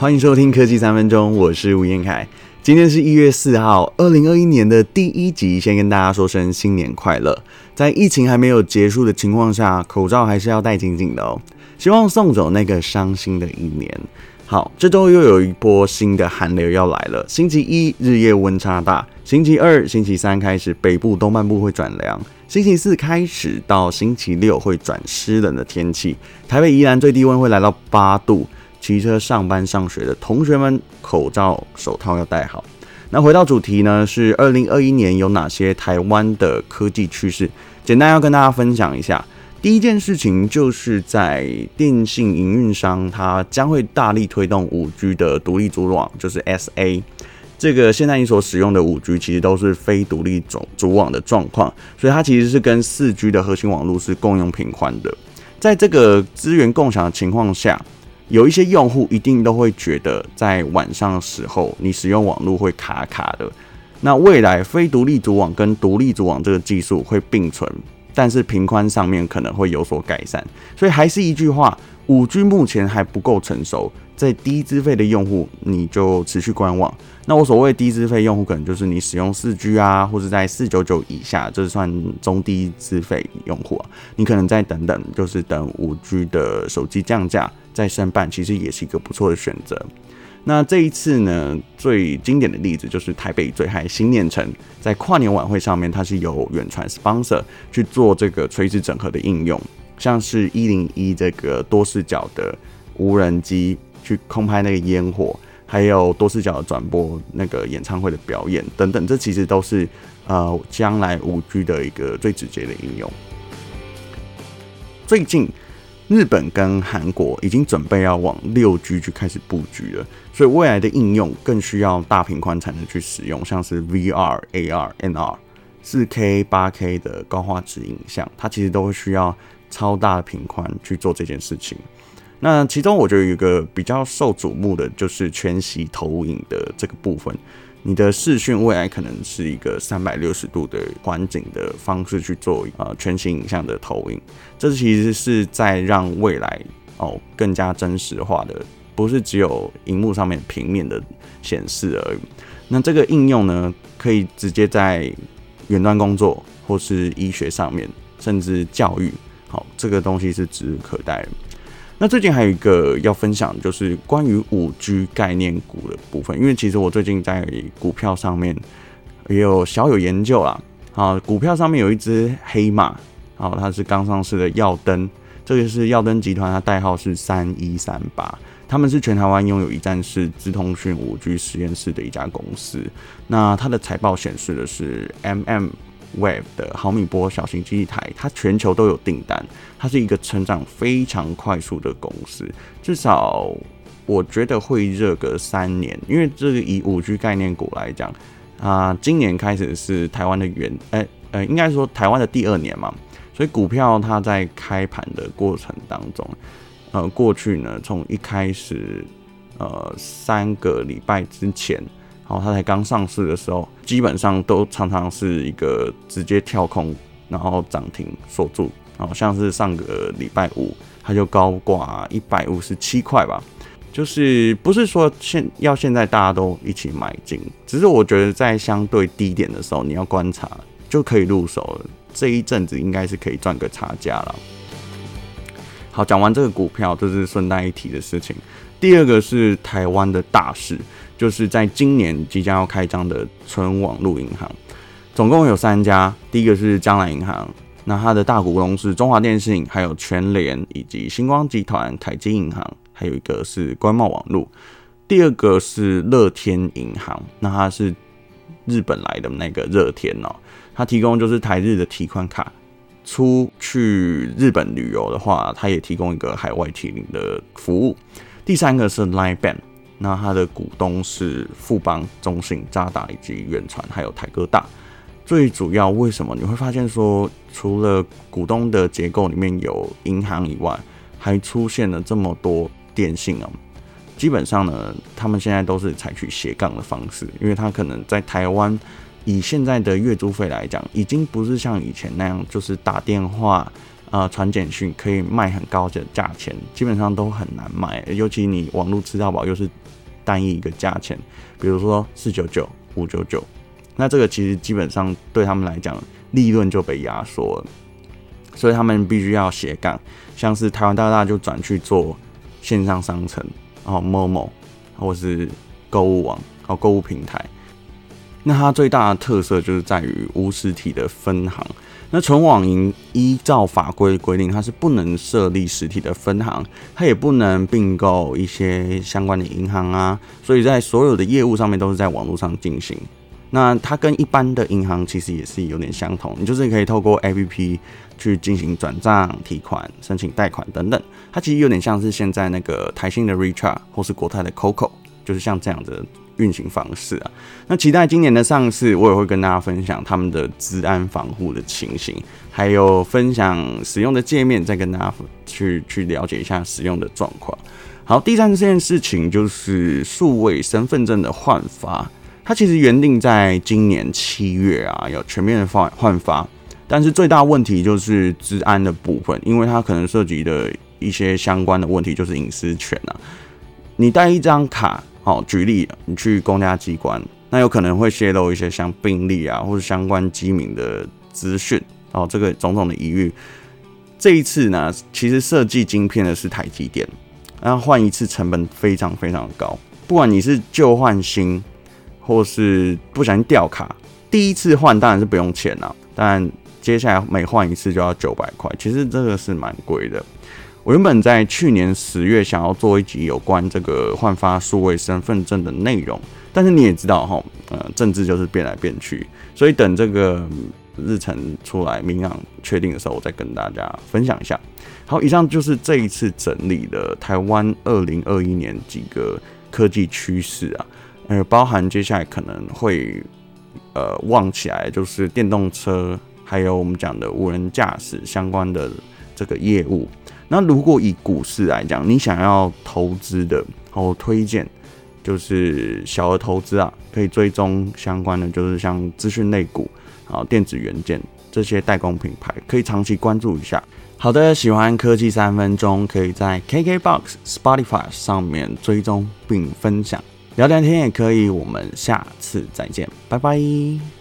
欢迎收听科技三分钟，我是吴彦凯。今天是一月四号，二零二一年的第一集，先跟大家说声新年快乐。在疫情还没有结束的情况下，口罩还是要戴紧紧的哦。希望送走那个伤心的一年。好，这周又有一波新的寒流要来了。星期一日夜温差大，星期二、星期三开始北部东半部会转凉，星期四开始到星期六会转湿冷的天气。台北、宜兰最低温会来到八度。骑车上班上学的同学们，口罩、手套要戴好。那回到主题呢，是二零二一年有哪些台湾的科技趋势？简单要跟大家分享一下。第一件事情就是在电信营运商，它将会大力推动五 G 的独立组网，就是 SA。这个现在你所使用的五 G 其实都是非独立组组网的状况，所以它其实是跟四 G 的核心网络是共用频宽的。在这个资源共享的情况下，有一些用户一定都会觉得在晚上的时候你使用网络会卡卡的。那未来非独立组网跟独立组网这个技术会并存。但是频宽上面可能会有所改善，所以还是一句话，五 G 目前还不够成熟，在低资费的用户你就持续观望。那我所谓低资费用户，可能就是你使用四 G 啊，或者在四九九以下，这算中低资费用户啊，你可能再等等，就是等五 G 的手机降价再申办，其实也是一个不错的选择。那这一次呢，最经典的例子就是台北最嗨新念城，在跨年晚会上面，它是由远传 sponsor 去做这个垂直整合的应用，像是一零一这个多视角的无人机去空拍那个烟火，还有多视角的转播那个演唱会的表演等等，这其实都是呃将来五 G 的一个最直接的应用。最近。日本跟韩国已经准备要往六 G 去开始布局了，所以未来的应用更需要大屏宽才能去使用，像是 VR、AR、NR、四 K、八 K 的高画质影像，它其实都会需要超大的频宽去做这件事情。那其中我觉得有一个比较受瞩目的就是全息投影的这个部分。你的视讯未来可能是一个三百六十度的环景的方式去做呃全息影像的投影，这其实是在让未来哦更加真实化的，不是只有荧幕上面平面的显示而已。那这个应用呢，可以直接在远端工作或是医学上面，甚至教育，这个东西是指日可待。那最近还有一个要分享，就是关于五 G 概念股的部分。因为其实我最近在股票上面也有小有研究啦。啊，股票上面有一只黑马，好，它是刚上市的耀登，这个是耀登集团，它代号是三一三八，他们是全台湾拥有一站式资通讯五 G 实验室的一家公司。那它的财报显示的是 MM。Wave 的毫米波小型基地台，它全球都有订单，它是一个成长非常快速的公司，至少我觉得会热个三年，因为这个以五 G 概念股来讲，啊、今年开始是台湾的元，呃呃，应该说台湾的第二年嘛，所以股票它在开盘的过程当中，呃，过去呢，从一开始，呃，三个礼拜之前。然后它才刚上市的时候，基本上都常常是一个直接跳空，然后涨停锁住。好像是上个礼拜五，它就高挂一百五十七块吧。就是不是说现要现在大家都一起买进，只是我觉得在相对低点的时候，你要观察就可以入手了。这一阵子应该是可以赚个差价了。好，讲完这个股票，这是顺带一提的事情。第二个是台湾的大事。就是在今年即将要开张的纯网路银行，总共有三家。第一个是将来银行，那它的大股东是中华电信，还有全联以及星光集团、凯基银行，还有一个是关贸网路。第二个是乐天银行，那它是日本来的那个乐天哦，它提供就是台日的提款卡，出去日本旅游的话，它也提供一个海外提领的服务。第三个是 Line Bank。那它的股东是富邦、中信、渣打以及远传，还有台哥大。最主要为什么你会发现说，除了股东的结构里面有银行以外，还出现了这么多电信啊？基本上呢，他们现在都是采取斜杠的方式，因为他可能在台湾以现在的月租费来讲，已经不是像以前那样，就是打电话啊传简讯可以卖很高的价钱，基本上都很难卖。尤其你网络吃到饱又是单一一个价钱，比如说四九九、五九九，那这个其实基本上对他们来讲利润就被压缩了，所以他们必须要斜杠，像是台湾大大就转去做线上商城，然后 Momo 或是购物网，然后购物平台。那它最大的特色就是在于无实体的分行。那纯网银依照法规规定，它是不能设立实体的分行，它也不能并购一些相关的银行啊。所以在所有的业务上面都是在网络上进行。那它跟一般的银行其实也是有点相同，你就是可以透过 APP 去进行转账、提款、申请贷款等等。它其实有点像是现在那个台新的 Recharge 或是国泰的 COCO，就是像这样的。运行方式啊，那期待今年的上市，我也会跟大家分享他们的治安防护的情形，还有分享使用的界面，再跟大家去去了解一下使用的状况。好，第三件事情就是数位身份证的换发，它其实原定在今年七月啊，要全面的换换发，但是最大问题就是治安的部分，因为它可能涉及的一些相关的问题，就是隐私权啊，你带一张卡。好，举例，你去公家机关，那有可能会泄露一些像病例啊，或者相关机密的资讯，哦，这个种种的疑虑。这一次呢，其实设计晶片的是台积电，那换一次成本非常非常高，不管你是旧换新，或是不小心掉卡，第一次换当然是不用钱了，但接下来每换一次就要九百块，其实这个是蛮贵的。我原本在去年十月想要做一集有关这个换发数位身份证的内容，但是你也知道哈，呃，政治就是变来变去，所以等这个日程出来明朗确定的时候，我再跟大家分享一下。好，以上就是这一次整理的台湾二零二一年几个科技趋势啊，呃，包含接下来可能会呃旺起来，就是电动车，还有我们讲的无人驾驶相关的这个业务。那如果以股市来讲，你想要投资的，我推荐就是小额投资啊，可以追踪相关的，就是像资讯类股啊、电子元件这些代工品牌，可以长期关注一下。好的，喜欢科技三分钟，可以在 KKBOX、Spotify 上面追踪并分享，聊聊天也可以。我们下次再见，拜拜。